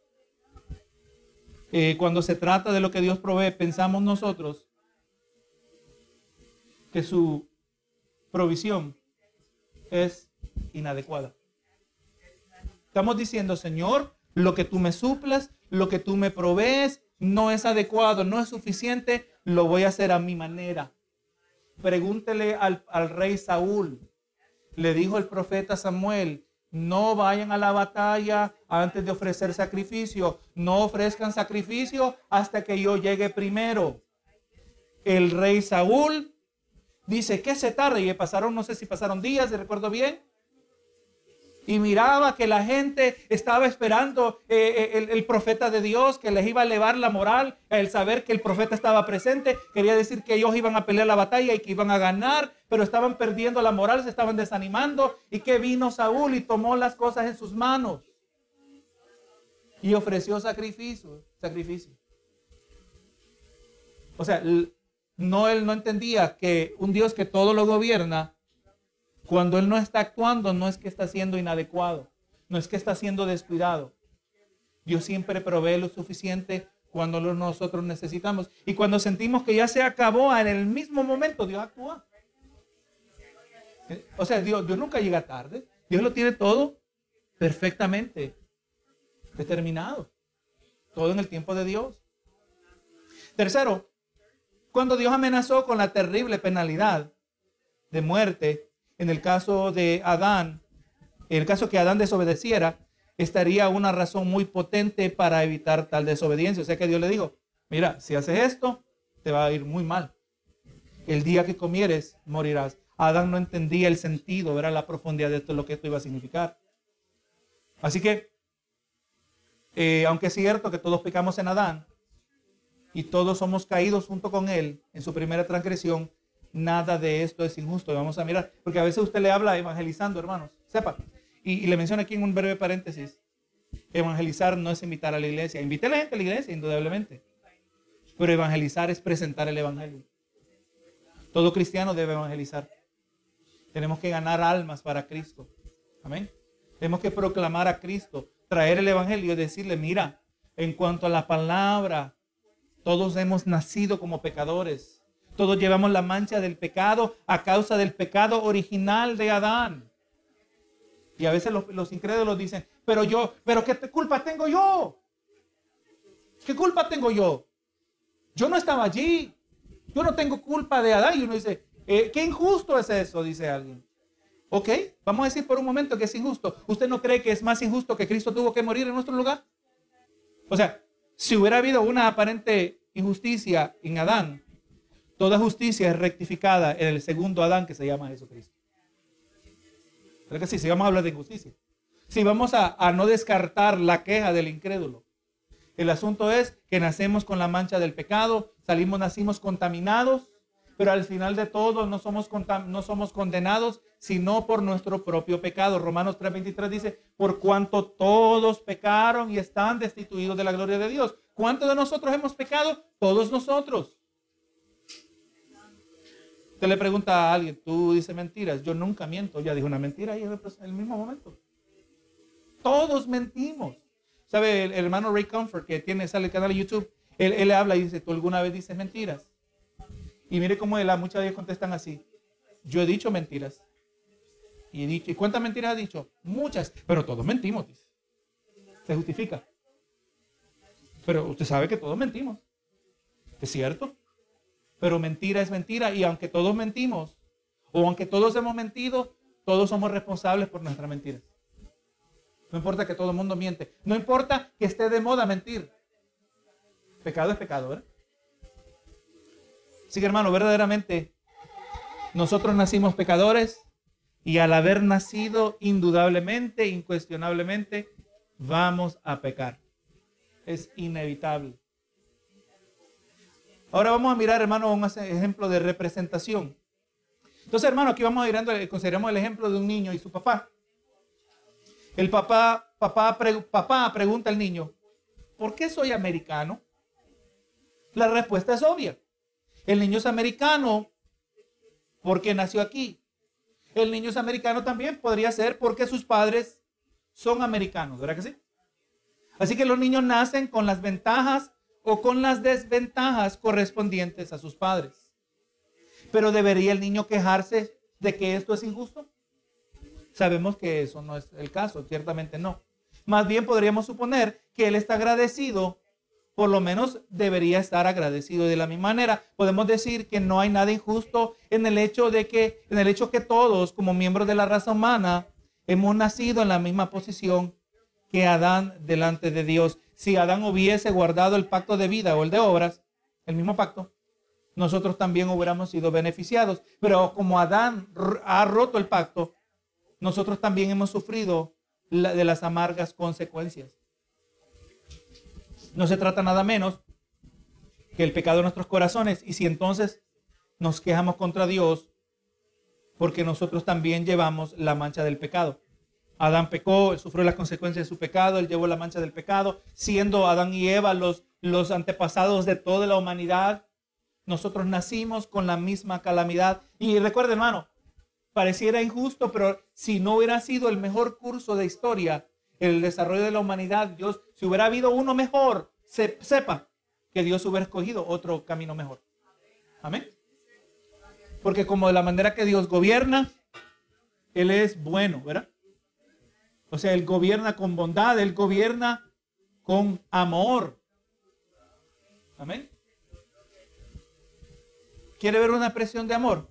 eh, cuando se trata de lo que Dios provee, pensamos nosotros que su provisión es inadecuada. Estamos diciendo, Señor, lo que tú me suplas, lo que tú me provees, no es adecuado, no es suficiente, lo voy a hacer a mi manera. Pregúntele al, al rey Saúl. Le dijo el profeta Samuel, no vayan a la batalla antes de ofrecer sacrificio. No ofrezcan sacrificio hasta que yo llegue primero. El rey Saúl dice que se tarde y pasaron, no sé si pasaron días, recuerdo bien y miraba que la gente estaba esperando eh, eh, el, profeta de Dios, que les iba a elevar la moral, el saber que el profeta estaba presente, quería decir que ellos iban a pelear la batalla y que iban a ganar, pero estaban perdiendo la moral, se estaban desanimando. Y que vino Saúl y tomó las cosas en sus manos y ofreció sacrificio, sacrificio. O sea, no él no entendía que un Dios que todo lo gobierna cuando Él no está actuando, no es que está siendo inadecuado, no es que está siendo descuidado. Dios siempre provee lo suficiente cuando nosotros necesitamos. Y cuando sentimos que ya se acabó, en el mismo momento Dios actúa. O sea, Dios, Dios nunca llega tarde. Dios lo tiene todo perfectamente determinado. Todo en el tiempo de Dios. Tercero, cuando Dios amenazó con la terrible penalidad de muerte en el caso de Adán, en el caso que Adán desobedeciera, estaría una razón muy potente para evitar tal desobediencia. O sea que Dios le dijo, mira, si haces esto, te va a ir muy mal. El día que comieres, morirás. Adán no entendía el sentido, era la profundidad de esto, lo que esto iba a significar. Así que, eh, aunque es cierto que todos pecamos en Adán y todos somos caídos junto con él en su primera transgresión, nada de esto es injusto. Vamos a mirar, porque a veces usted le habla evangelizando, hermanos, sepa. Y, le menciona aquí en un breve paréntesis, evangelizar no es invitar a la iglesia. Invite a la gente a la iglesia, indudablemente. Pero evangelizar es presentar el evangelio. Todo cristiano debe evangelizar. Tenemos que ganar almas para Cristo. Amén. Tenemos que proclamar a Cristo, traer el evangelio y decirle, mira, en cuanto a la palabra, todos hemos nacido como pecadores todos llevamos la mancha del pecado a causa del pecado original de Adán. Y a veces los, incrédulos dicen, pero yo, pero ¿qué culpa tengo yo? ¿Qué culpa tengo yo? Yo no estaba allí. Yo no tengo culpa de Adán. Y uno dice, eh, ¿qué injusto es eso? Dice alguien. Ok, vamos a decir por un momento que es injusto. ¿Usted no cree que es más injusto que Cristo tuvo que morir en nuestro lugar? O sea, si hubiera habido una aparente injusticia en Adán, Toda justicia es rectificada en el segundo Adán que se llama Jesucristo. ¿Verdad que sí? Si vamos a hablar de injusticia. Si vamos a, no descartar la queja del incrédulo. El asunto es que nacemos con la mancha del pecado, salimos, nacimos contaminados, pero al final de todo no somos, no somos condenados, sino por nuestro propio pecado. Romanos 3:23 dice, por cuanto todos pecaron y están destituidos de la gloria de Dios. ¿Cuántos de nosotros hemos pecado? Todos nosotros le pregunta a alguien, tú dices mentiras, yo nunca miento, ya dijo una mentira ahí en el mismo momento. Todos mentimos. ¿Sabe el, hermano Ray Comfort que tiene, sale el canal de YouTube? Él, él le habla y dice, ¿tú alguna vez dices mentiras? Y mire cómo él, muchas veces contestan así. Yo he dicho mentiras. Y, he dicho, ¿Y cuántas mentiras ha dicho? Muchas. Pero todos mentimos. Se justifica. Pero usted sabe que todos mentimos. ¿Es cierto? Pero mentira es mentira y aunque todos mentimos, o aunque todos hemos mentido, todos somos responsables por nuestras mentiras. No importa que todo el mundo miente. No importa que esté de moda mentir. Pecado es pecado, ¿verdad? Así que hermano, verdaderamente, nosotros nacimos pecadores y al haber nacido, indudablemente, incuestionablemente, vamos a pecar. Es inevitable. Ahora vamos a mirar, hermano, un ejemplo de representación. Entonces, hermano, aquí vamos mirando, consideramos el ejemplo de un niño y su papá. El papá, papá, papá pregunta al niño, ¿por qué soy americano? La respuesta es obvia. El niño es americano porque nació aquí. El niño es americano también, podría ser porque sus padres son americanos, ¿verdad que sí? Así que los niños nacen con las ventajas o con las desventajas correspondientes a sus padres. Pero ¿debería el niño quejarse de que esto es injusto? Sabemos que eso no es el caso, ciertamente no. Más bien podríamos suponer que él está agradecido, por lo menos debería estar agradecido de la misma manera. Podemos decir que no hay nada injusto en el hecho de que en el hecho que todos como miembros de la raza humana hemos nacido en la misma posición que Adán delante de Dios. Si Adán hubiese guardado el pacto de vida o el de obras, el mismo pacto, nosotros también hubiéramos sido beneficiados. Pero como Adán ha roto el pacto, nosotros también hemos sufrido de las amargas consecuencias. No se trata nada menos que el pecado de nuestros corazones. Y si entonces nos quejamos contra Dios, porque nosotros también llevamos la mancha del pecado. Adán pecó, sufrió las consecuencias de su pecado, él llevó la mancha del pecado, siendo Adán y Eva los, los antepasados de toda la humanidad. Nosotros nacimos con la misma calamidad. Y recuerden, hermano, pareciera injusto, pero si no hubiera sido el mejor curso de historia, el desarrollo de la humanidad, Dios, si hubiera habido uno mejor, sepa que Dios hubiera escogido otro camino mejor. Amén. Porque como de la manera que Dios gobierna, Él es bueno, ¿verdad? O sea, Él gobierna con bondad, Él gobierna con amor. Amén. ¿Quiere ver una expresión de amor?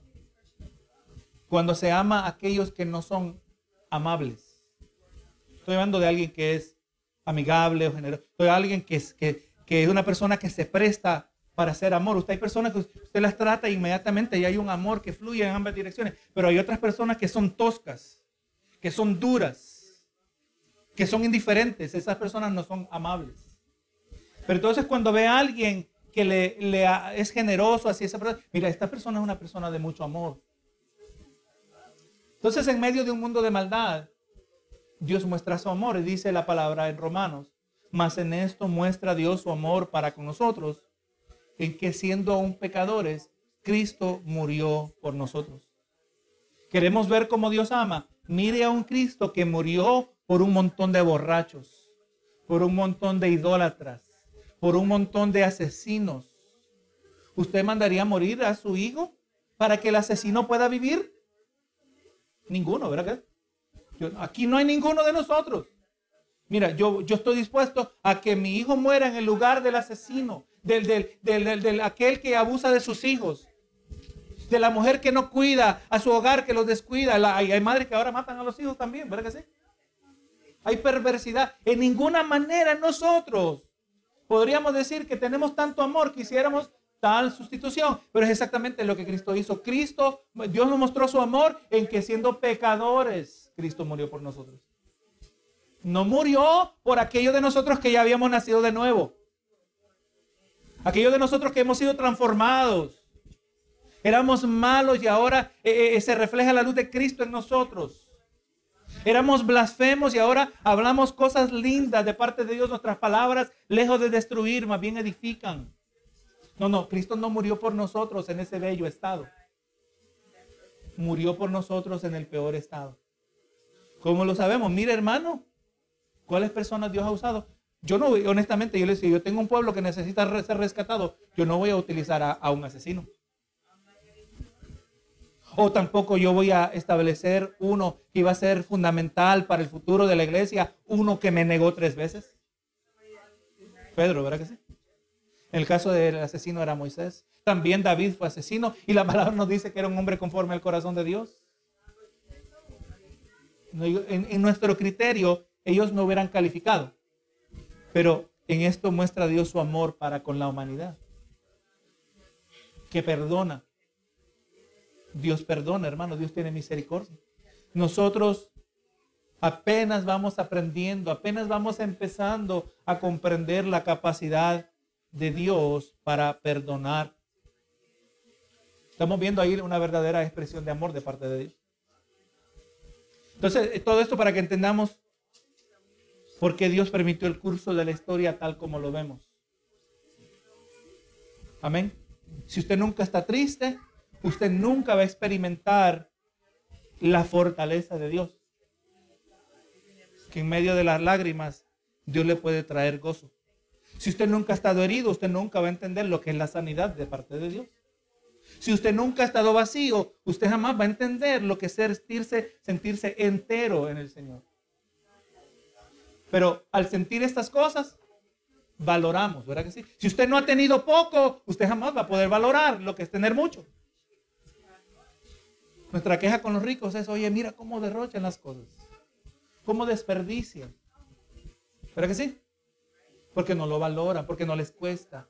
Cuando se ama a aquellos que no son amables. Estoy hablando de alguien que es amigable o generoso. Estoy de alguien que es, que, que es una persona que se presta para hacer amor. Usted hay personas que usted las trata inmediatamente y hay un amor que fluye en ambas direcciones. Pero hay otras personas que son toscas, que son duras que son indiferentes, esas personas no son amables. Pero entonces cuando ve a alguien que le, es generoso así esa persona, mira, esta persona es una persona de mucho amor. Entonces en medio de un mundo de maldad, Dios muestra su amor y dice la palabra en Romanos, mas en esto muestra Dios su amor para con nosotros, en que siendo aún pecadores, Cristo murió por nosotros. Queremos ver cómo Dios ama. Mire a un Cristo que murió por un montón de borrachos, por un montón de idólatras, por un montón de asesinos. ¿Usted mandaría morir a su hijo para que el asesino pueda vivir? Ninguno, ¿verdad? aquí no hay ninguno de nosotros. Mira, yo, yo estoy dispuesto a que mi hijo muera en el lugar del asesino, del, del, del, aquel que abusa de sus hijos, de la mujer que no cuida a su hogar, que los descuida. hay madres que ahora matan a los hijos también, ¿verdad que sí? Hay perversidad. En ninguna manera nosotros podríamos decir que tenemos tanto amor que hiciéramos tal sustitución, pero es exactamente lo que Cristo hizo. Cristo, Dios nos mostró su amor en que siendo pecadores, Cristo murió por nosotros. No murió por aquello de nosotros que ya habíamos nacido de nuevo. Aquello de nosotros que hemos sido transformados. Éramos malos y ahora eh, eh, se refleja la luz de Cristo en nosotros. Éramos blasfemos y ahora hablamos cosas lindas de parte de Dios. Nuestras palabras, lejos de destruir, más bien edifican. No, no, Cristo no murió por nosotros en ese bello estado. Murió por nosotros en el peor estado. ¿Cómo lo sabemos? Mire, hermano, ¿cuáles personas Dios ha usado? Yo no, honestamente, yo le decía, yo tengo un pueblo que necesita ser rescatado. Yo no voy a utilizar a un asesino. O tampoco yo voy a establecer uno que iba a ser fundamental para el futuro de la iglesia, uno que me negó tres veces. Pedro, ¿verdad que sí? El caso del asesino era Moisés. También David fue asesino y la palabra nos dice que era un hombre conforme al corazón de Dios. En, en nuestro criterio, ellos no hubieran calificado. Pero en esto muestra Dios su amor para con la humanidad. Que perdona, Dios perdona, hermano, Dios tiene misericordia. Nosotros apenas vamos aprendiendo, apenas vamos empezando a comprender la capacidad de Dios para perdonar. Estamos viendo ahí una verdadera expresión de amor de parte de Dios. Entonces, eh, todo esto para que entendamos por qué Dios permitió el curso de la historia tal como lo vemos. Amén. Si usted nunca está triste, usted nunca va a experimentar la fortaleza de Dios. Que en medio de las lágrimas Dios le puede traer gozo. Si usted nunca ha estado herido, usted nunca va a entender lo que es la sanidad de parte de Dios. Si usted nunca ha estado vacío, usted jamás va a entender lo que es sentirse, sentirse entero en el Señor. Pero al sentir estas cosas, valoramos, ¿verdad que sí? Si usted no ha tenido poco, usted jamás va a poder valorar lo que es tener mucho. Nuestra queja con los ricos es, oye, mira cómo derrochan las cosas, cómo desperdician. ¿Verdad que sí? Porque no lo valoran, porque no les cuesta.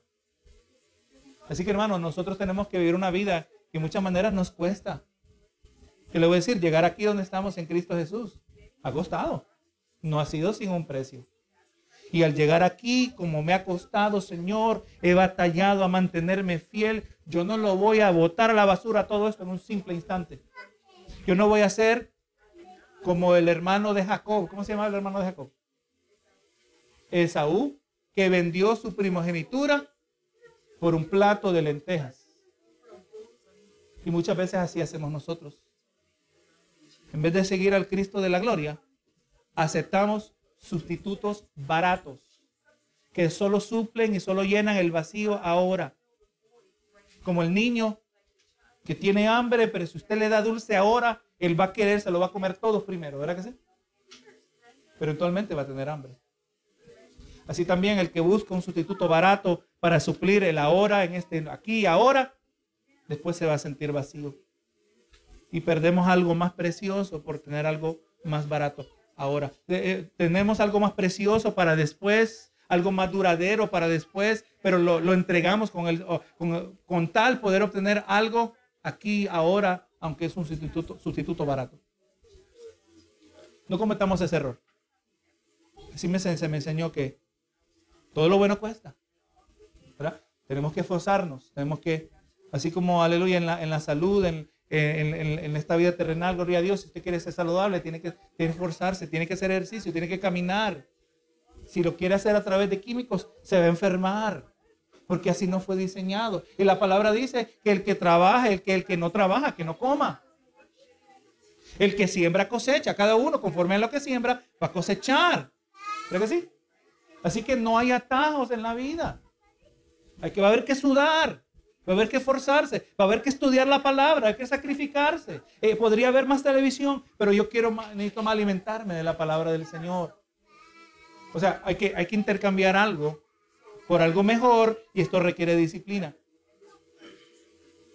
Así que hermanos, nosotros tenemos que vivir una vida que en muchas maneras nos cuesta. Que le voy a decir, llegar aquí donde estamos en Cristo Jesús ha costado. No ha sido sin un precio. Y al llegar aquí, como me ha costado, Señor, he batallado a mantenerme fiel, yo no lo voy a botar a la basura todo esto en un simple instante. Yo no voy a ser como el hermano de Jacob. ¿Cómo se llama el hermano de Jacob? Esaú, que vendió su primogenitura por un plato de lentejas. Y muchas veces así hacemos nosotros. En vez de seguir al Cristo de la gloria, aceptamos sustitutos baratos que solo suplen y solo llenan el vacío ahora. Como el niño que tiene hambre, pero si usted le da dulce ahora, él va a querer, se lo va a comer todo primero, ¿verdad que sí? Pero eventualmente va a tener hambre. Así también el que busca un sustituto barato para suplir el ahora, en este, aquí ahora, después se va a sentir vacío. Y perdemos algo más precioso por tener algo más barato ahora. Eh, tenemos algo más precioso para después, algo más duradero para después, pero lo, entregamos con, el, con, con, tal poder obtener algo aquí, ahora, aunque es un sustituto, sustituto barato. No cometamos ese error. Así me, se me enseñó que todo lo bueno cuesta. Tenemos que esforzarnos, tenemos que, así como, aleluya, en la, en la salud, en, en, esta vida terrenal, gloria a Dios, si usted quiere ser saludable, tiene que, esforzarse, tiene que hacer ejercicio, tiene que caminar. Si lo quiere hacer a través de químicos, se va a enfermar, porque así no fue diseñado. Y la palabra dice que el que trabaja, el que, el que no trabaja, que no coma. El que siembra cosecha, cada uno conforme a lo que siembra va a cosechar. ¿Verdad que sí? Así que no hay atajos en la vida. Hay que va a haber que sudar, va a haber que forzarse, va a haber que estudiar la palabra, hay que sacrificarse. Eh, podría haber más televisión, pero yo quiero necesito más alimentarme de la palabra del Señor. O sea, hay que, hay que intercambiar algo por algo mejor y esto requiere disciplina.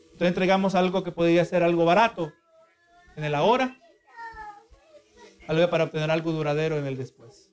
Entonces entregamos algo que podría ser algo barato en el ahora, algo para obtener algo duradero en el después.